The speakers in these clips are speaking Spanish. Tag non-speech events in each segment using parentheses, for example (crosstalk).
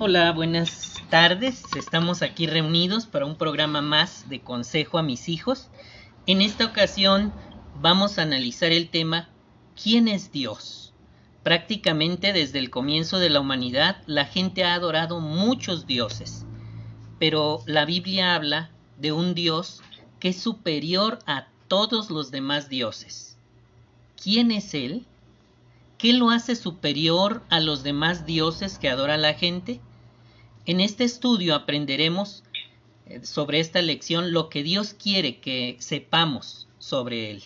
Hola, buenas tardes. Estamos aquí reunidos para un programa más de Consejo a mis hijos. En esta ocasión vamos a analizar el tema ¿Quién es Dios? Prácticamente desde el comienzo de la humanidad la gente ha adorado muchos dioses, pero la Biblia habla de un Dios que es superior a todos los demás dioses. ¿Quién es Él? ¿Qué lo hace superior a los demás dioses que adora la gente? En este estudio aprenderemos eh, sobre esta lección lo que Dios quiere que sepamos sobre Él.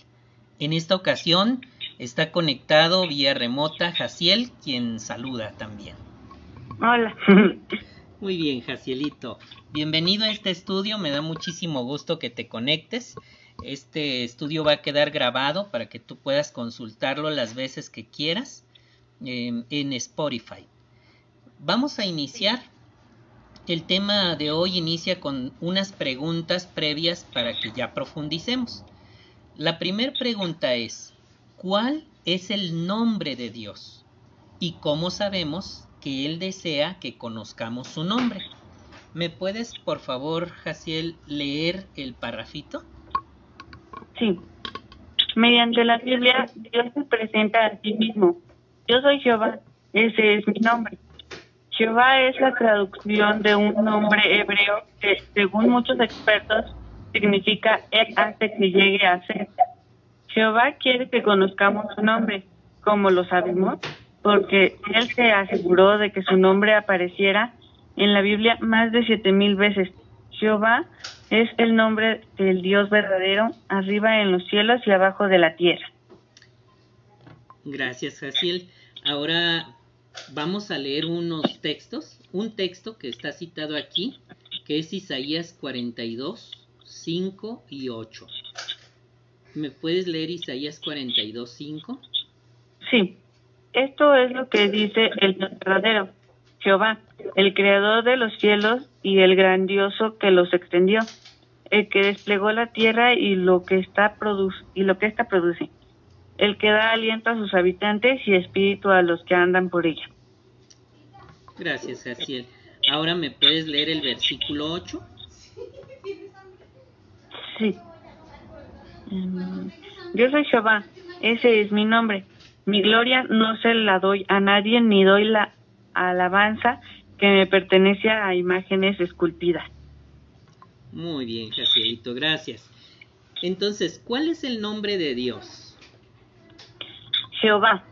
En esta ocasión está conectado vía remota Jaciel, quien saluda también. Hola. (laughs) Muy bien, Jacielito. Bienvenido a este estudio, me da muchísimo gusto que te conectes. Este estudio va a quedar grabado para que tú puedas consultarlo las veces que quieras em, en Spotify. Vamos a iniciar. El tema de hoy inicia con unas preguntas previas para que ya profundicemos. La primera pregunta es, ¿cuál es el nombre de Dios? ¿Y cómo sabemos que Él desea que conozcamos su nombre? ¿Me puedes, por favor, Jaciel, leer el parrafito? Sí. Mediante la Biblia, Dios se presenta a sí mismo. Yo soy Jehová, ese es mi nombre. Jehová es la traducción de un nombre hebreo que, según muchos expertos, significa Él hace que llegue a ser. Jehová quiere que conozcamos su nombre. como lo sabemos? Porque Él se aseguró de que su nombre apareciera en la Biblia más de siete mil veces. Jehová es el nombre del Dios verdadero, arriba en los cielos y abajo de la tierra. Gracias, Jaciel. Ahora vamos a leer unos textos. Un texto que está citado aquí, que es Isaías 42, 5 y 8. ¿Me puedes leer Isaías 42, 5? Sí. Esto es lo que dice el verdadero, Jehová, el creador de los cielos y el grandioso que los extendió, el que desplegó la tierra y lo que está y lo que ésta produce, el que da aliento a sus habitantes y espíritu a los que andan por ella. Gracias, Jaciel. Ahora me puedes leer el versículo 8. Sí. Yo soy Jehová, ese es mi nombre. Mi gloria no se la doy a nadie ni doy la alabanza que me pertenece a imágenes esculpidas. Muy bien, Jacielito, gracias. Entonces, ¿cuál es el nombre de Dios? Jehová.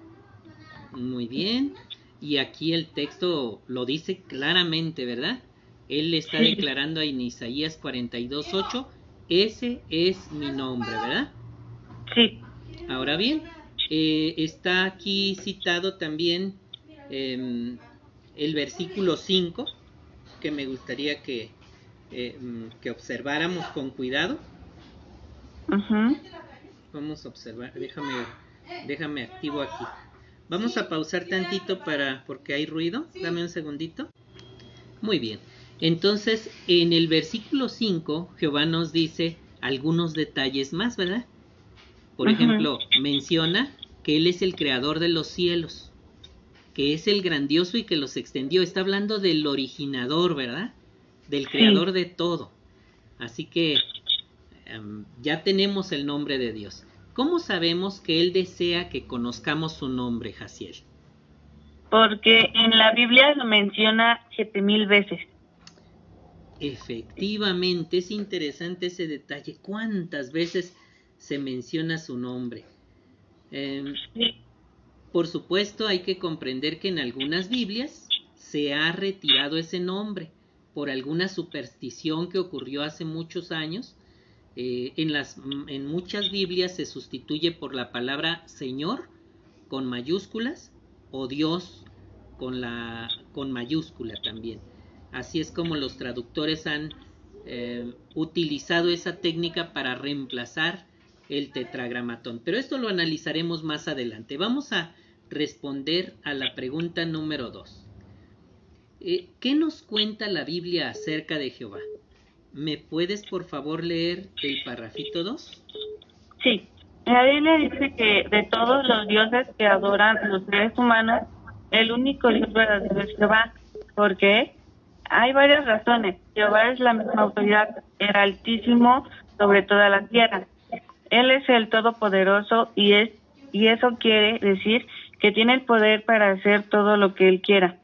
Muy bien. Y aquí el texto lo dice claramente, ¿verdad? Él le está declarando en Isaías 42.8, ese es mi nombre, ¿verdad? Sí. Ahora bien, eh, está aquí citado también em, el versículo 5, que me gustaría que, eh, mm, que observáramos con cuidado. Vamos a observar, déjame, déjame activo aquí. Vamos a pausar tantito para porque hay ruido. Dame un segundito. Muy bien. Entonces, en el versículo 5, Jehová nos dice algunos detalles más, ¿verdad? Por ejemplo, menciona que Él es el creador de los cielos, que es el grandioso y que los extendió. Está hablando del originador, ¿verdad? Del creador de todo. Así que em, ya tenemos el nombre de Dios. ¿Cómo sabemos que Él desea que conozcamos su nombre, Jaciel? Porque en la Biblia lo menciona siete mil veces. Efectivamente, es interesante ese detalle. ¿Cuántas veces se menciona su nombre? Em, por supuesto, hay que comprender que en algunas Biblias se ha retirado ese nombre por alguna superstición que ocurrió hace muchos años. Eh, en, las, en muchas Biblias se sustituye por la palabra Señor con mayúsculas o Dios con, la, con mayúscula también. Así es como los traductores han eh, utilizado esa técnica para reemplazar el tetragramatón. Pero esto lo analizaremos más adelante. Vamos a responder a la pregunta número 2. Eh, ¿Qué nos cuenta la Biblia acerca de Jehová? ¿Me puedes por favor leer el parrafito 2? Sí. La Biblia dice que de todos los dioses que adoran los seres humanos, el único Dios verdadero es Jehová, ¿Por qué? Hay varias razones. Jehová es la misma autoridad, el altísimo sobre toda la tierra. Él es el todopoderoso y es y eso quiere decir que tiene el poder para hacer todo lo que él quiera.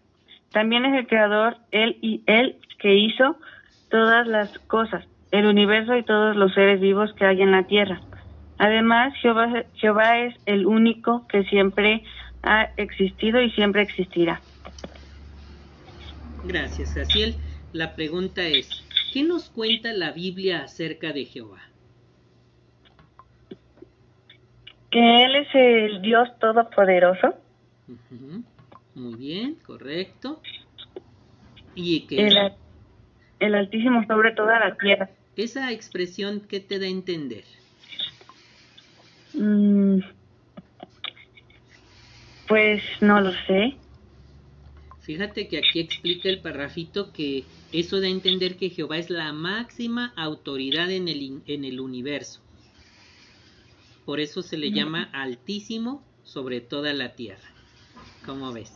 También es el creador, él y él que hizo todas las cosas, el universo y todos los seres vivos que hay en la tierra. Además, Jehová, es el único que siempre ha existido y siempre existirá. Gracias, Jaciel. La pregunta es, ¿qué nos cuenta la Biblia acerca de Jehová? Que Él es el Dios Todopoderoso. Muy bien, correcto. Y que el, el Altísimo sobre toda la tierra. Esa expresión, ¿qué te da a entender? Mm, pues no lo sé. Fíjate que aquí explica el parrafito que eso da a entender que Jehová es la máxima autoridad en el, en el universo. Por eso se le llama altísimo sobre toda la tierra. ¿Cómo ves?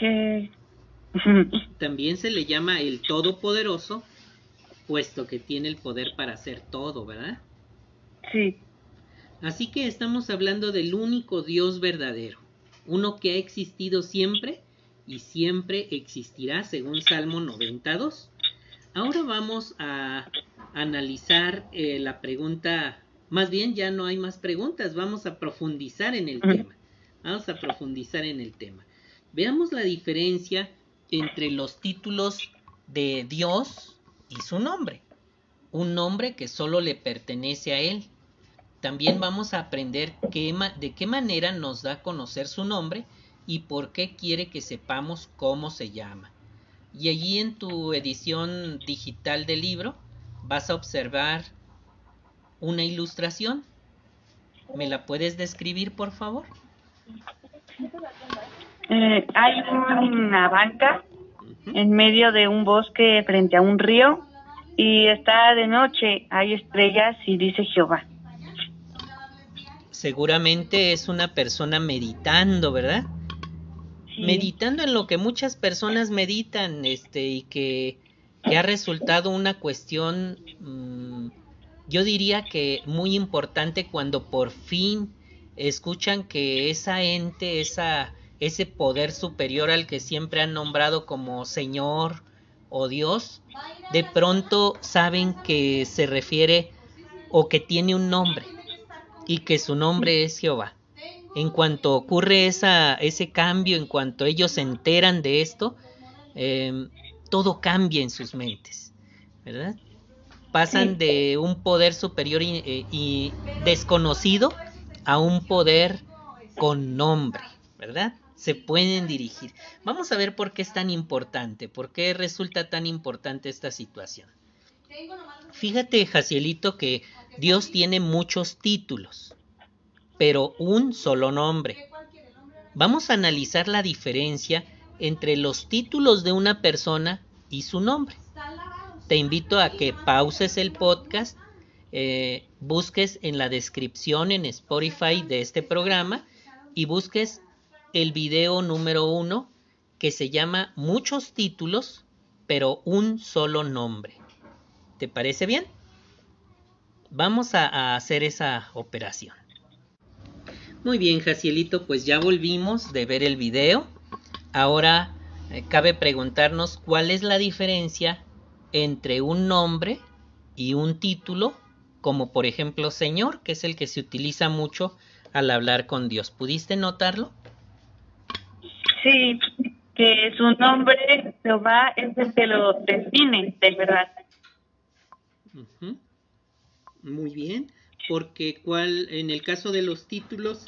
(laughs) También se le llama el Todopoderoso, puesto que tiene el poder para hacer todo, ¿verdad? Sí. Así que estamos hablando del único Dios verdadero uno que ha existido siempre y siempre existirá, según Salmo 92. Ahora vamos a analizar eh, la pregunta, más bien ya no hay más preguntas, vamos a profundizar en el tema. Vamos a profundizar en el tema. Veamos la diferencia entre los títulos de Dios y su nombre. Un nombre que solo le pertenece a Él también vamos a aprender de qué manera nos da a conocer su nombre y por qué quiere que sepamos cómo se llama. Y allí en tu edición digital del libro vas a observar una ilustración. ¿Me la puedes describir, por favor? Eh, hay una banca en medio de un bosque frente a un río y está de noche, hay estrellas y dice Jehová seguramente es una persona meditando, ¿verdad? Meditando en lo que muchas personas meditan, este, y que, ha resultado una cuestión, mm, yo diría que muy importante cuando por fin escuchan que esa ente, esa, ese poder superior al que siempre han nombrado como Señor o Dios, de pronto saben que se refiere o que tiene un nombre y que su nombre es Jehová. En cuanto ocurre esa, ese cambio, en cuanto ellos se enteran de esto, em, todo cambia en sus mentes, ¿verdad? Pasan de un poder superior y, y, desconocido a un poder con nombre, ¿verdad? Se pueden dirigir. Vamos a ver por qué es tan importante, por qué resulta tan importante esta situación. Fíjate, Jacielito, que Dios tiene muchos títulos, pero un solo nombre. Vamos a analizar la diferencia entre los títulos de una persona y su nombre. Te invito a que pauses el podcast, eh, busques en la descripción en Spotify de este programa y busques el video número uno que se llama Muchos títulos, pero un solo nombre. ¿Te parece bien? Vamos a, hacer esa operación. Muy bien, Jacielito, pues ya volvimos de ver el video. Ahora eh, cabe preguntarnos cuál es la diferencia entre un nombre y un título, como por ejemplo Señor, que es el que se utiliza mucho al hablar con Dios. ¿Pudiste notarlo? Sí, que su nombre Jehová es el que lo define, de verdad. Muy bien, porque cuál, en el caso de los títulos,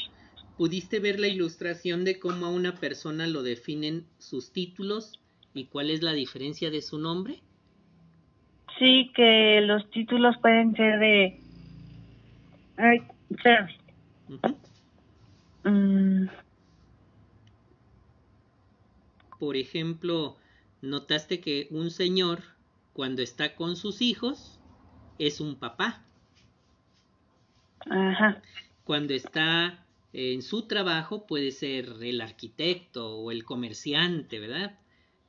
¿pudiste ver la ilustración de cómo a una persona lo definen sus títulos y cuál es la diferencia de su nombre? Sí, que los títulos pueden ser de... Ay, mm. Por ejemplo, notaste que un señor, cuando está con sus hijos, es un papá. Ajá. Cuando está en su trabajo puede ser el arquitecto o el comerciante, ¿verdad?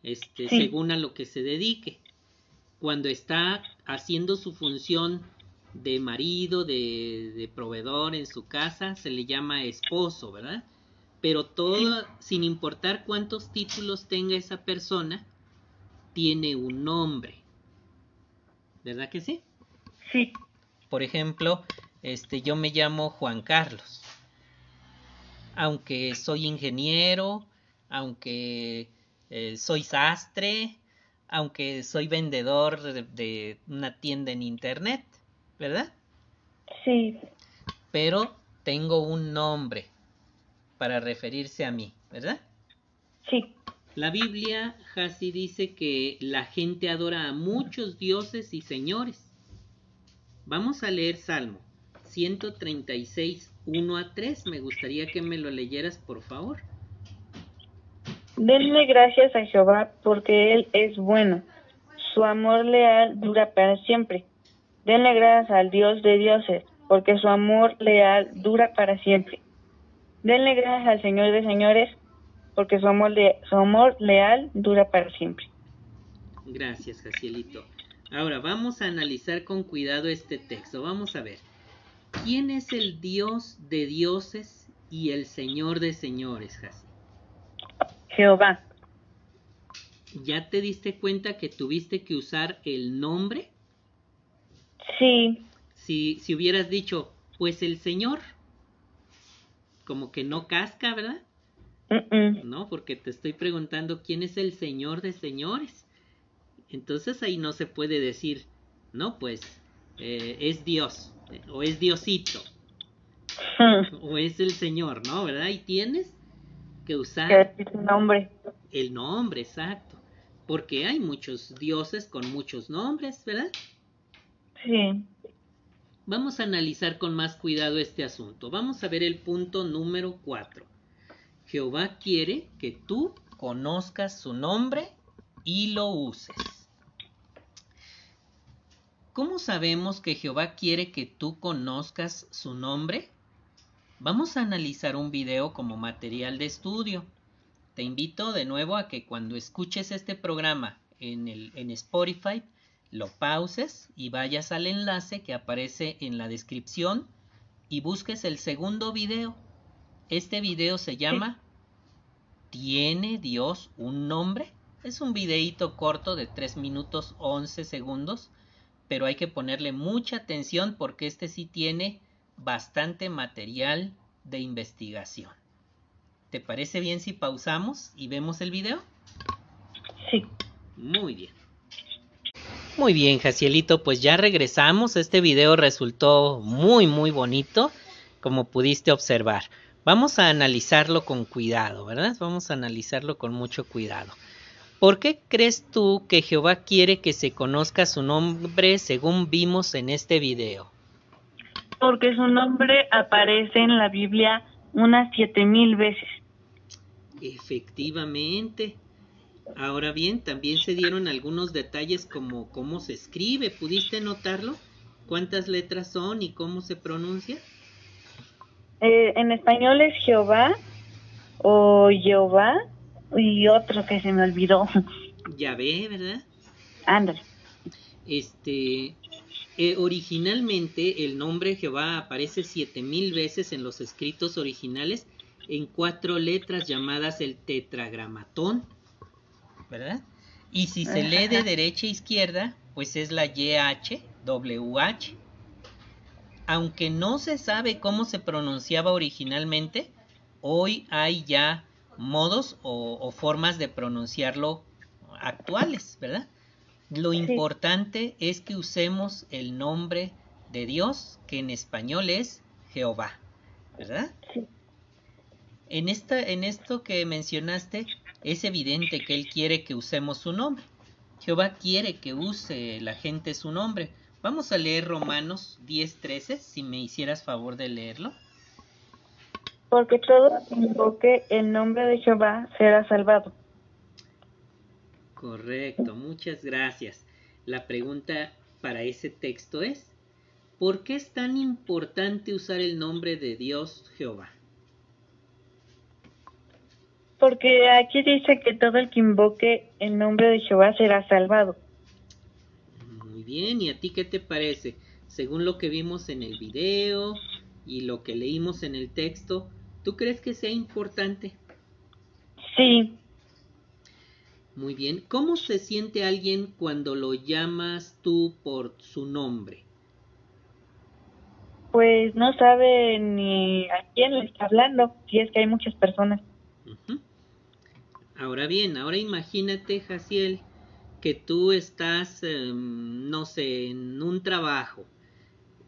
Este, según a lo que se dedique. Cuando está haciendo su función de marido, de, de proveedor en su casa, se le llama esposo, ¿verdad? Pero todo, sin importar cuántos títulos tenga esa persona, tiene un nombre. ¿Verdad que sí? Sí. Por ejemplo, este, yo me llamo Juan Carlos. Aunque soy ingeniero, aunque eh, soy sastre, aunque soy vendedor de, una tienda en internet, ¿verdad? Sí. Pero tengo un nombre para referirse a mí, ¿verdad? Sí. La Biblia, Hasi, dice que la gente adora a muchos dioses y señores. Vamos a leer Salmo 136, 1 a 3. Me gustaría que me lo leyeras, por favor. Denle gracias a Jehová porque Él es bueno. Su amor leal dura para siempre. Denle gracias al Dios de dioses porque su amor leal dura para siempre. Denle gracias al Señor de señores porque su amor, su amor leal dura para siempre. Gracias, Jacielito. Ahora vamos a analizar con cuidado este texto. Vamos a ver. ¿Quién es el Dios de dioses y el Señor de señores, Jaciel? Jehová. ¿Ya te diste cuenta que tuviste que usar el nombre? Sí. Si, si hubieras dicho, pues el Señor, como que no casca, ¿verdad? No, porque te estoy preguntando quién es el Señor de señores. Entonces ahí no se puede decir, no, pues eh, es Dios, o es Diosito, o es el Señor, ¿no? ¿Verdad? Y tienes que usar el nombre. El nombre, exacto. Porque hay muchos dioses con muchos nombres, ¿verdad? Sí. Vamos a analizar con más cuidado este asunto. Vamos a ver el punto número 4. Jehová quiere que tú conozcas su nombre y lo uses. ¿Cómo sabemos que Jehová quiere que tú conozcas su nombre? Vamos a analizar un video como material de estudio. Te invito de nuevo a que cuando escuches este programa en, el, en Spotify, lo pauses y vayas al enlace que aparece en la descripción y busques el segundo video. Este video se llama ¿Tiene Dios un nombre? Es un videíto corto de 3 minutos 11 segundos, pero hay que ponerle mucha atención porque este sí tiene bastante material de investigación. ¿Te parece bien si pausamos y vemos el video? Sí. Muy bien. Muy bien, Jacielito, pues ya regresamos. Este video resultó muy, muy bonito, como pudiste observar. Vamos a analizarlo con cuidado, ¿verdad? Vamos a analizarlo con mucho cuidado. ¿Por qué crees tú que Jehová quiere que se conozca su nombre según vimos en este video? porque su nombre aparece en la Biblia unas siete mil veces. Efectivamente. Ahora bien, también se dieron algunos detalles como cómo se escribe. ¿Pudiste notarlo? ¿Cuántas letras son y cómo se pronuncia? Eh, en español es Jehová o Jehová y otro que se me olvidó. Ya ve, ¿verdad? Ándale. Este, eh, originalmente el nombre Jehová aparece siete mil veces en los escritos originales en cuatro letras llamadas el tetragramatón, ¿verdad? Y si se lee de derecha a izquierda, pues es la YHWH. Aunque no se sabe cómo se pronunciaba originalmente, hoy hay ya modos o formas de pronunciarlo actuales, ¿verdad? Lo importante es que usemos el nombre de Dios, que en español es Jehová, ¿verdad? Sí. En, esta, en esto que mencionaste, es evidente que Él quiere que usemos su nombre. Jehová quiere que use la gente su nombre. Vamos a leer Romanos 10:13, si me hicieras favor de leerlo. Porque todo invoque el nombre de Jehová será salvado. Correcto, muchas gracias. La pregunta para ese texto es, ¿por qué es tan importante usar el nombre de Dios Jehová? Porque aquí dice que todo el que invoque el nombre de Jehová será salvado. Muy bien, ¿y a ti qué te parece? Según lo que vimos en el video y lo que leímos en el texto, ¿tú crees que sea importante? Sí. Muy bien. ¿Cómo se siente alguien cuando lo llamas tú por su nombre? Pues no sabe ni a quién le está hablando, si es que hay muchas personas. Ahora bien, ahora imagínate, Jaciel, que tú estás, em, no sé, en un trabajo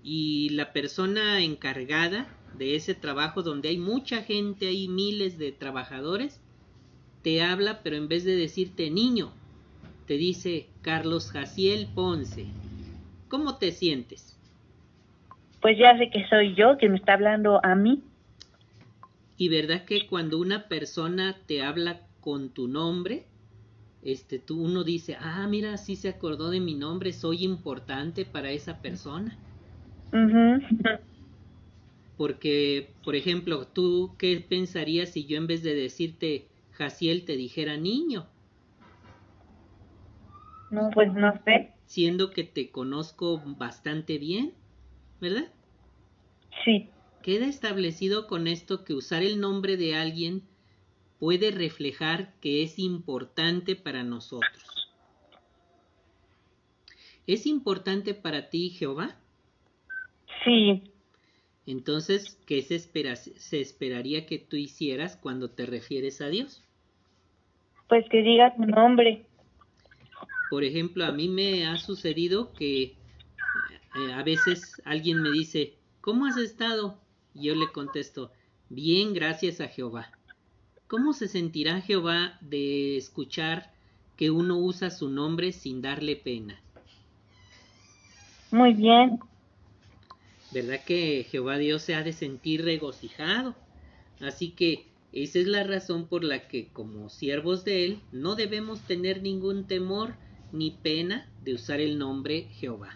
y la persona encargada de ese trabajo donde hay mucha gente, hay miles de trabajadores, te habla, pero en vez de decirte niño, te dice Carlos Jaciel Ponce. ¿Cómo te sientes? Pues ya sé que soy yo que me está hablando a mí. Y verdad que cuando una persona te habla con tu nombre, este, tú uno dice, ah, mira, sí se acordó de mi nombre, soy importante para esa persona. Porque, por ejemplo, tú, ¿qué pensarías si yo en vez de decirte Jaciel te dijera niño? No, pues no sé. Siendo que te conozco bastante bien, ¿verdad? Sí. Queda establecido con esto que usar el nombre de alguien puede reflejar que es importante para nosotros. ¿Es importante para ti Jehová? Sí. Entonces, ¿qué se, espera, se esperaría que tú hicieras cuando te refieres a Dios? Pues que digas tu nombre. Por ejemplo, a mí me ha sucedido que eh, a veces alguien me dice, ¿cómo has estado? Y yo le contesto, bien, gracias a Jehová. ¿Cómo se sentirá Jehová de escuchar que uno usa su nombre sin darle pena? Muy bien. ¿Verdad que Jehová Dios se ha de sentir regocijado? Así que esa es la razón por la que como siervos de Él no debemos tener ningún temor ni pena de usar el nombre Jehová.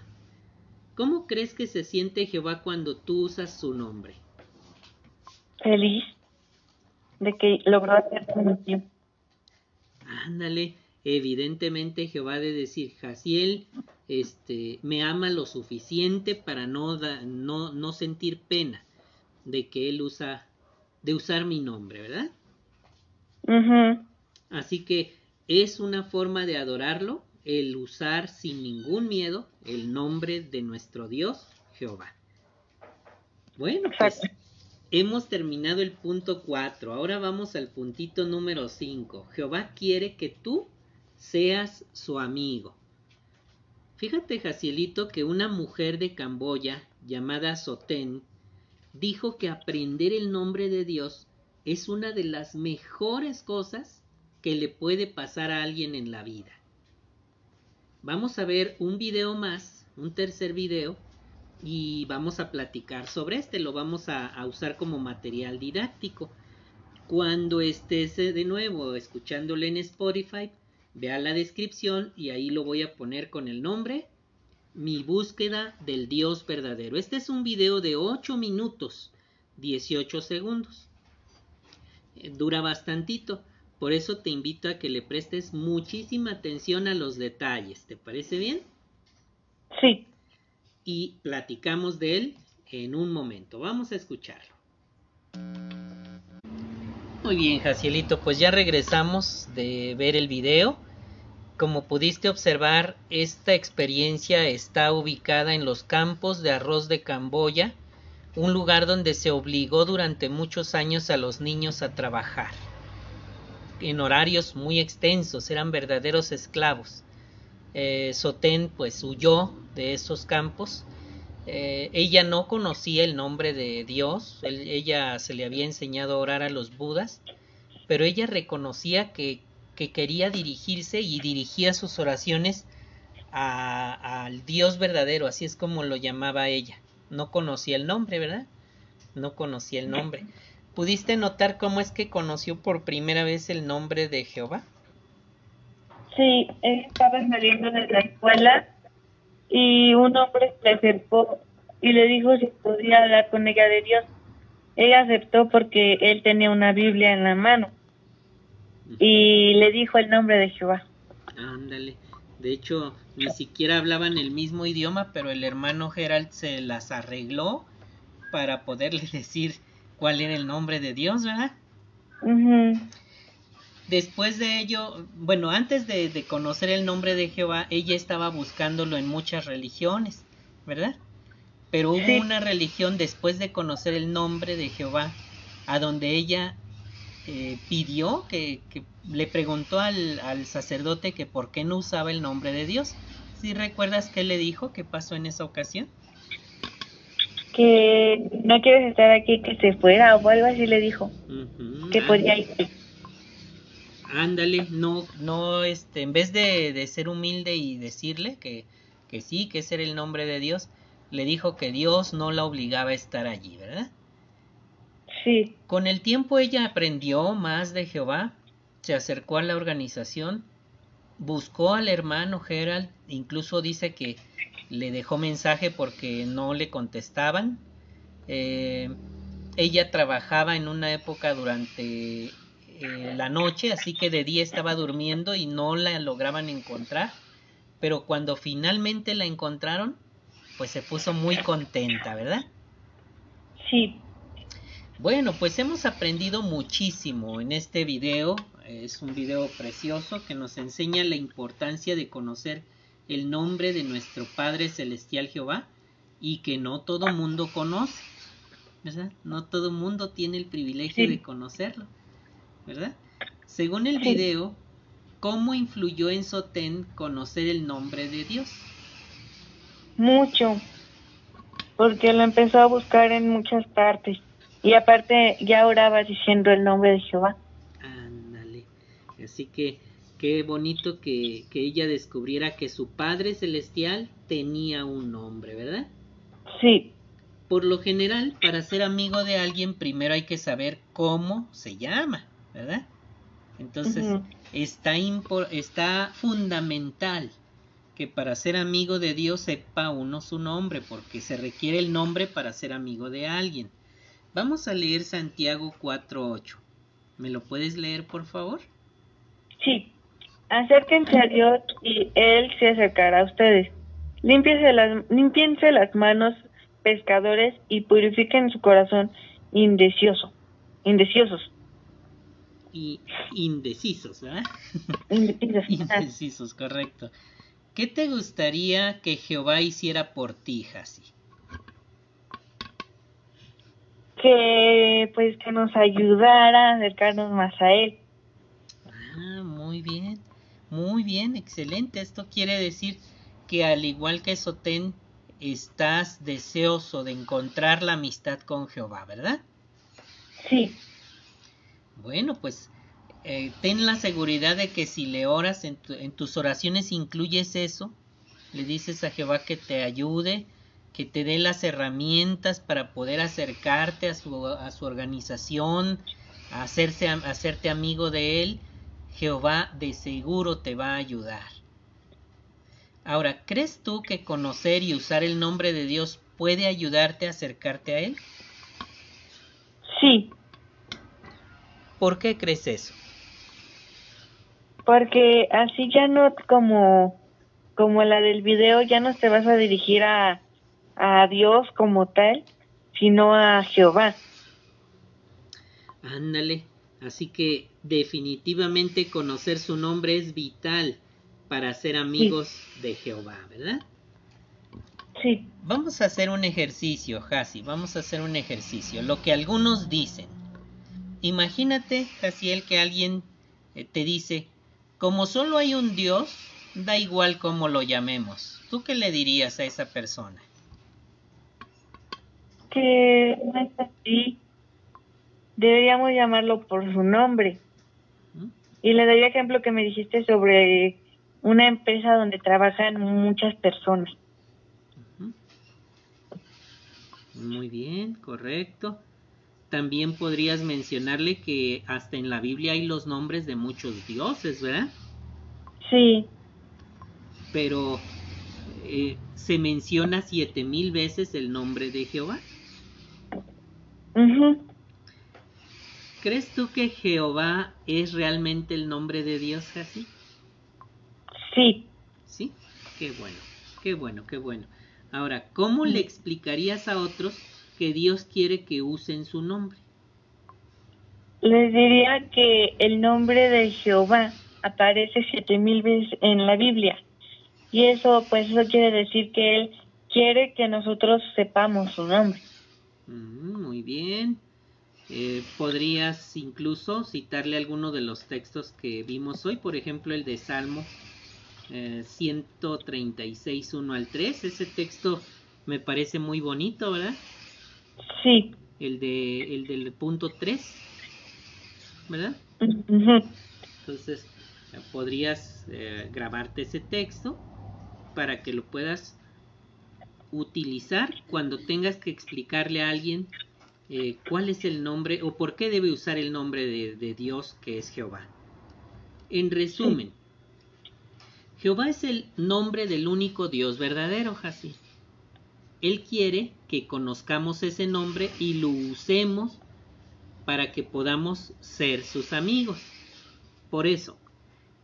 ¿Cómo crees que se siente Jehová cuando tú usas su nombre? Feliz de que logró hacer su misión. Ándale, evidentemente Jehová de decir, Jaciel, este, me ama lo suficiente para no, no, no sentir pena de que él usa de usar mi nombre, ¿verdad? Así que es una forma de adorarlo el usar sin ningún miedo el nombre de nuestro Dios, Jehová. Bueno, pues hemos terminado el punto 4. Ahora vamos al puntito número 5. Jehová quiere que tú seas su amigo. Fíjate, Jacielito, que una mujer de Camboya llamada Sotén dijo que aprender el nombre de Dios es una de las mejores cosas que le puede pasar a alguien en la vida. Vamos a ver un video más, un tercer video, y vamos a platicar sobre este, lo vamos a, a usar como material didáctico. Cuando estés de nuevo escuchándole en Spotify, vea la descripción y ahí lo voy a poner con el nombre mi búsqueda del Dios verdadero. Este es un video de 8 minutos 18 segundos. Eh, dura bastantito. Por eso te invito a que le prestes muchísima atención a los detalles. ¿Te parece bien? Sí. Y platicamos de él en un momento. Vamos a escucharlo. Muy bien, Jacielito, pues ya regresamos de ver el video. Como pudiste observar, esta experiencia está ubicada en los campos de arroz de Camboya, un lugar donde se obligó durante muchos años a los niños a trabajar. En horarios muy extensos, eran verdaderos esclavos. Eh, Sotén pues huyó de esos campos. Eh, ella no conocía el nombre de Dios, ella se le había enseñado a orar a los budas, pero ella reconocía que que quería dirigirse y dirigía sus oraciones al Dios verdadero, así es como lo llamaba ella. No conocía el nombre, ¿verdad? No conocía el nombre. ¿Pudiste notar cómo es que conoció por primera vez el nombre de Jehová? Sí, estaba saliendo de la escuela y un hombre se acercó y le dijo si podía hablar con ella de Dios. Ella aceptó porque él tenía una Biblia en la mano y le dijo el nombre de Jehová. Ándale. De hecho, ni siquiera hablaban el mismo idioma, pero el hermano Gerald se las arregló para poderle (laughs) decir cuál era el nombre de Dios, ¿verdad? Después de ello, bueno, antes de, conocer el nombre de Jehová, ella estaba buscándolo en muchas religiones, ¿verdad? Pero hubo una religión después de conocer el nombre de Jehová, a donde ella eh, pidió que, le preguntó al, al, sacerdote que por qué no usaba el nombre de Dios. ¿Sí recuerdas qué le dijo? ¿Qué pasó en esa ocasión? Que no quieres estar aquí, que se fuera o algo así le dijo. Que podía ir. Ándale, no, no, este, en vez de, de ser humilde y decirle que, que sí, que ese era el nombre de Dios, le dijo que Dios no la obligaba a estar allí, ¿verdad? Con el tiempo ella aprendió más de Jehová, se acercó a la organización, buscó al hermano Gerald, incluso dice que le dejó mensaje porque no le contestaban. Eh, ella trabajaba en una época durante eh, la noche, así que de día estaba durmiendo y no la lograban encontrar. Pero cuando finalmente la encontraron, pues se puso muy contenta, ¿verdad? Sí. Bueno, pues hemos aprendido muchísimo en este video. Es un video precioso que nos enseña la importancia de conocer el nombre de nuestro Padre Celestial Jehová y que no todo mundo conoce. ¿verdad? No todo mundo tiene el privilegio de conocerlo. ¿Verdad? Según el video, ¿cómo influyó en Sotén conocer el nombre de Dios? Mucho, porque lo empezó a buscar en muchas partes. Y aparte ya oraba diciendo el nombre de Jehová. Ándale. Así que qué bonito que, que ella descubriera que su Padre Celestial tenía un nombre, ¿verdad? Sí. Por lo general, para ser amigo de alguien, primero hay que saber cómo se llama, ¿verdad? Entonces, está, está fundamental que para ser amigo de Dios sepa uno su nombre, porque se requiere el nombre para ser amigo de alguien. Vamos a leer Santiago 4.8. ¿Me lo puedes leer, por favor? Sí. Acérquense a Dios y Él se acercará a ustedes. Límpiense las, limpiense las manos, pescadores, y purifiquen su corazón indecioso, indeciosos. Y indecisos, ¿verdad? (laughs) Indecisos. indecisos, correcto. ¿Qué te gustaría que Jehová hiciera por ti, Jasi? Que pues que nos ayudara a acercarnos más a él. Ah, muy bien, muy bien, excelente. Esto quiere decir que al igual que Sotén, estás deseoso de encontrar la amistad con Jehová, ¿verdad? Sí. Bueno, pues eh, ten la seguridad de que si le oras en, en tus oraciones incluyes eso, le dices a Jehová que te ayude, que te dé las herramientas para poder acercarte a su, a su organización, a, hacerse, a hacerte amigo de él, Jehová de seguro te va a ayudar. Ahora, ¿crees tú que conocer y usar el nombre de Dios puede ayudarte a acercarte a Él? Sí. ¿Por qué crees eso? Porque así ya no como como la del video ya no te vas a dirigir a a Dios como tal, sino a Jehová. Ándale, así que definitivamente conocer su nombre es vital para ser amigos de Jehová, ¿verdad? Sí. Vamos a hacer un ejercicio, Hasi, vamos a hacer un ejercicio, lo que algunos dicen. Imagínate, Hasiel, que alguien eh, te dice, como solo hay un Dios, da igual cómo lo llamemos. ¿Tú qué le dirías a esa persona? Que no es así. Deberíamos llamarlo por su nombre. Y le daría ejemplo que me dijiste sobre una empresa donde trabajan muchas personas. Muy bien, correcto. También podrías mencionarle que hasta en la Biblia hay los nombres de muchos dioses, ¿verdad? Sí. Pero eh, se menciona siete mil veces el nombre de Jehová. ¿Crees tú que Jehová es realmente el nombre de Dios, así? Sí. ¿Sí? Qué bueno, qué bueno, qué bueno. Ahora, ¿cómo le explicarías a otros que Dios quiere que usen su nombre? Les diría que el nombre de Jehová aparece siete mil veces en la Biblia. Y eso, pues, eso quiere decir que Él quiere que nosotros sepamos su nombre. Mm, muy bien. Eh, podrías incluso citarle alguno de los textos que vimos hoy, por ejemplo, el de Salmo 136, eh, 1 al 3. Ese texto me parece muy bonito, ¿verdad? Sí. El, de, el del punto 3, ¿verdad? Entonces, podrías eh, grabarte ese texto para que lo puedas utilizar cuando tengas que explicarle a alguien eh, cuál es el nombre o por qué debe usar el nombre de, Dios que es Jehová. En resumen, Jehová es el nombre del único Dios verdadero, Jasí. Él quiere que conozcamos ese nombre y lo usemos para que podamos ser sus amigos. Por eso,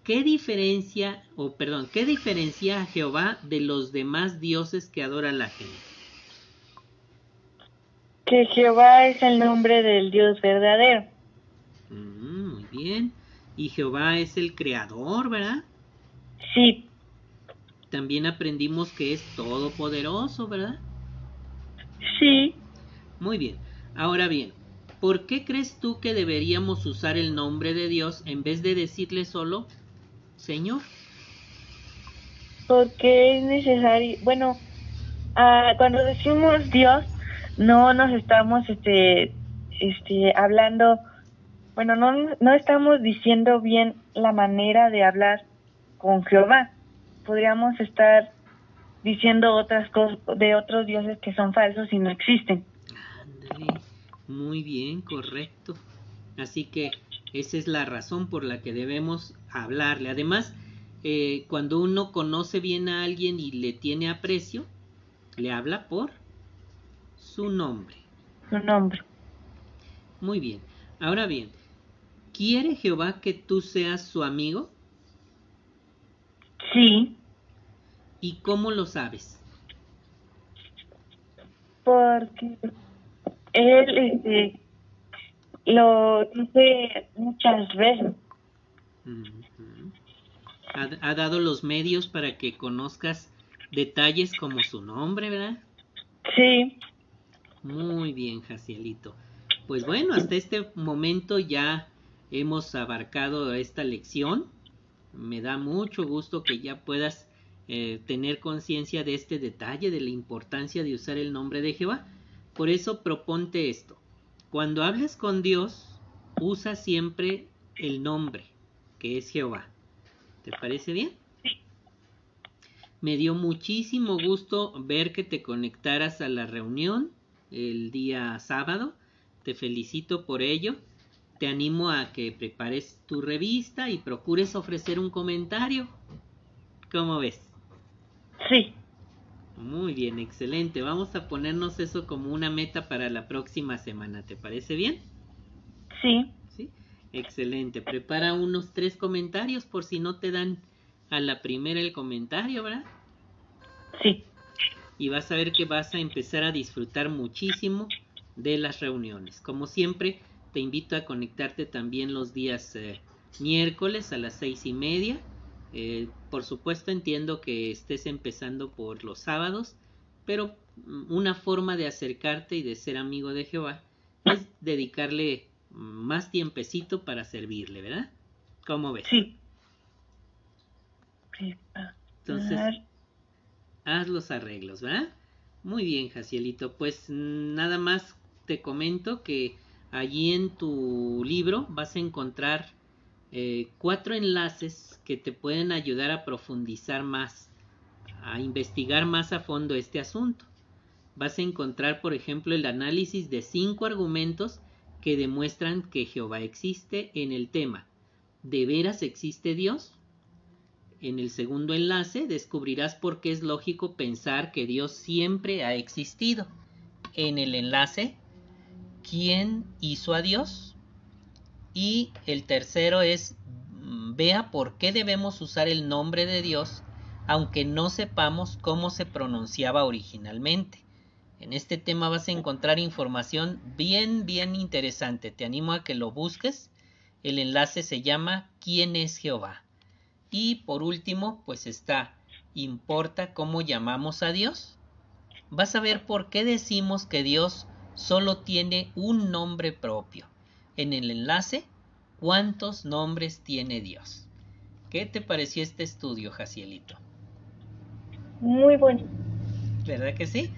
¿qué diferencia, o perdón, qué diferencia a Jehová de los demás dioses que adora la gente? Que Jehová es el nombre del Dios verdadero. Mm, muy bien. Y Jehová es el creador, ¿verdad? Sí. También aprendimos que es todopoderoso, ¿verdad? Sí. Muy bien. Ahora bien, ¿por qué crees tú que deberíamos usar el nombre de Dios en vez de decirle solo Señor? Porque es necesario, bueno, ah, cuando decimos Dios, no nos estamos este, este, hablando, bueno, no, no estamos diciendo bien la manera de hablar con Jehová. Podríamos estar diciendo otras cosas de otros dioses que son falsos y no existen. Muy bien, correcto. Así que esa es la razón por la que debemos hablarle. Además, eh, cuando uno conoce bien a alguien y le tiene aprecio, le habla por su nombre. Su nombre. Muy bien. Ahora bien, ¿quiere Jehová que tú seas su amigo? Sí. ¿Y cómo lo sabes? Porque él este, lo dice muchas veces. Ha, dado los medios para que conozcas detalles como su nombre, ¿verdad? Sí. Muy bien, Jacielito. Pues bueno, hasta este momento ya hemos abarcado esta lección. Me da mucho gusto que ya puedas eh, tener conciencia de este detalle, de la importancia de usar el nombre de Jehová. Por eso proponte esto. Cuando hables con Dios, usa siempre el nombre, que es Jehová. ¿Te parece bien? Me dio muchísimo gusto ver que te conectaras a la reunión el día sábado. Te felicito por ello. Te animo a que prepares tu revista y procures ofrecer un comentario. ¿Cómo ves? Sí. Muy bien, excelente. Vamos a ponernos eso como una meta para la próxima semana. ¿Te parece bien? Sí. Excelente. Prepara unos tres comentarios por si no te dan a la primera el comentario, ¿verdad? Sí y vas a ver que vas a empezar a disfrutar muchísimo de las reuniones. Como siempre, te invito a conectarte también los días eh, miércoles a las seis y media. Eh, por supuesto entiendo que estés empezando por los sábados, pero una forma de acercarte y de ser amigo de Jehová es dedicarle más tiempecito para servirle, ¿verdad? ¿Cómo ves? Sí. Entonces, haz los arreglos, ¿verdad? Muy bien, Jacielito. Pues nada más te comento que allí en tu libro vas a encontrar eh, cuatro enlaces que te pueden ayudar a profundizar más, a investigar más a fondo este asunto. Vas a encontrar, por ejemplo, el análisis de cinco argumentos que demuestran que Jehová existe en el tema. ¿De veras existe Dios? En el segundo enlace descubrirás por qué es lógico pensar que Dios siempre ha existido. En el enlace, ¿quién hizo a Dios? Y el tercero es mm, vea por qué debemos usar el nombre de Dios aunque no sepamos cómo se pronunciaba originalmente. En este tema vas a encontrar información bien, bien interesante. Te animo a que lo busques. El enlace se llama ¿Quién es Jehová? Y por último, pues está ¿Importa cómo llamamos a Dios? Vas a ver por qué decimos que Dios solo tiene un nombre propio. En el enlace, ¿cuántos nombres tiene Dios? ¿Qué te pareció este estudio, Jacielito? Muy bueno. ¿Verdad que sí?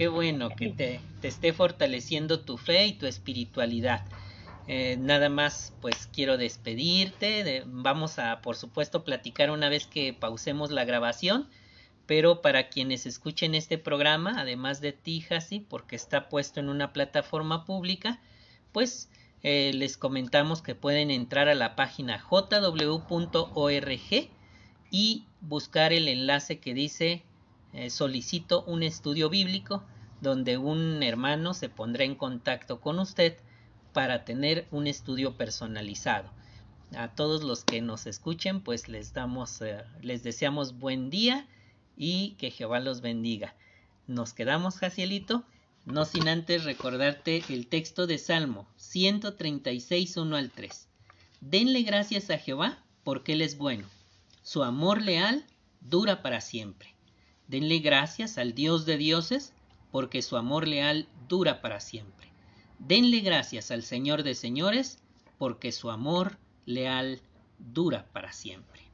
Qué bueno que te, te esté fortaleciendo tu fe y tu espiritualidad. Eh, nada más, pues quiero despedirte. vamos a, por supuesto, platicar una vez que pausemos la grabación. Pero para quienes escuchen este programa, además de ti, Hasi, porque está puesto en una plataforma pública, pues eh, les comentamos que pueden entrar a la página jw.org y buscar el enlace que dice eh, solicito un estudio bíblico donde un hermano se pondrá en contacto con usted para tener un estudio personalizado. A todos los que nos escuchen, pues les damos, eh, les deseamos buen día y que Jehová los bendiga. Nos quedamos, Jacielito, no sin antes recordarte el texto de Salmo 136, 1 al 3. Denle gracias a Jehová porque Él es bueno. Su amor leal dura para siempre. Denle gracias al Dios de dioses porque su amor leal dura para siempre. Denle gracias al Señor de señores, porque su amor leal dura para siempre.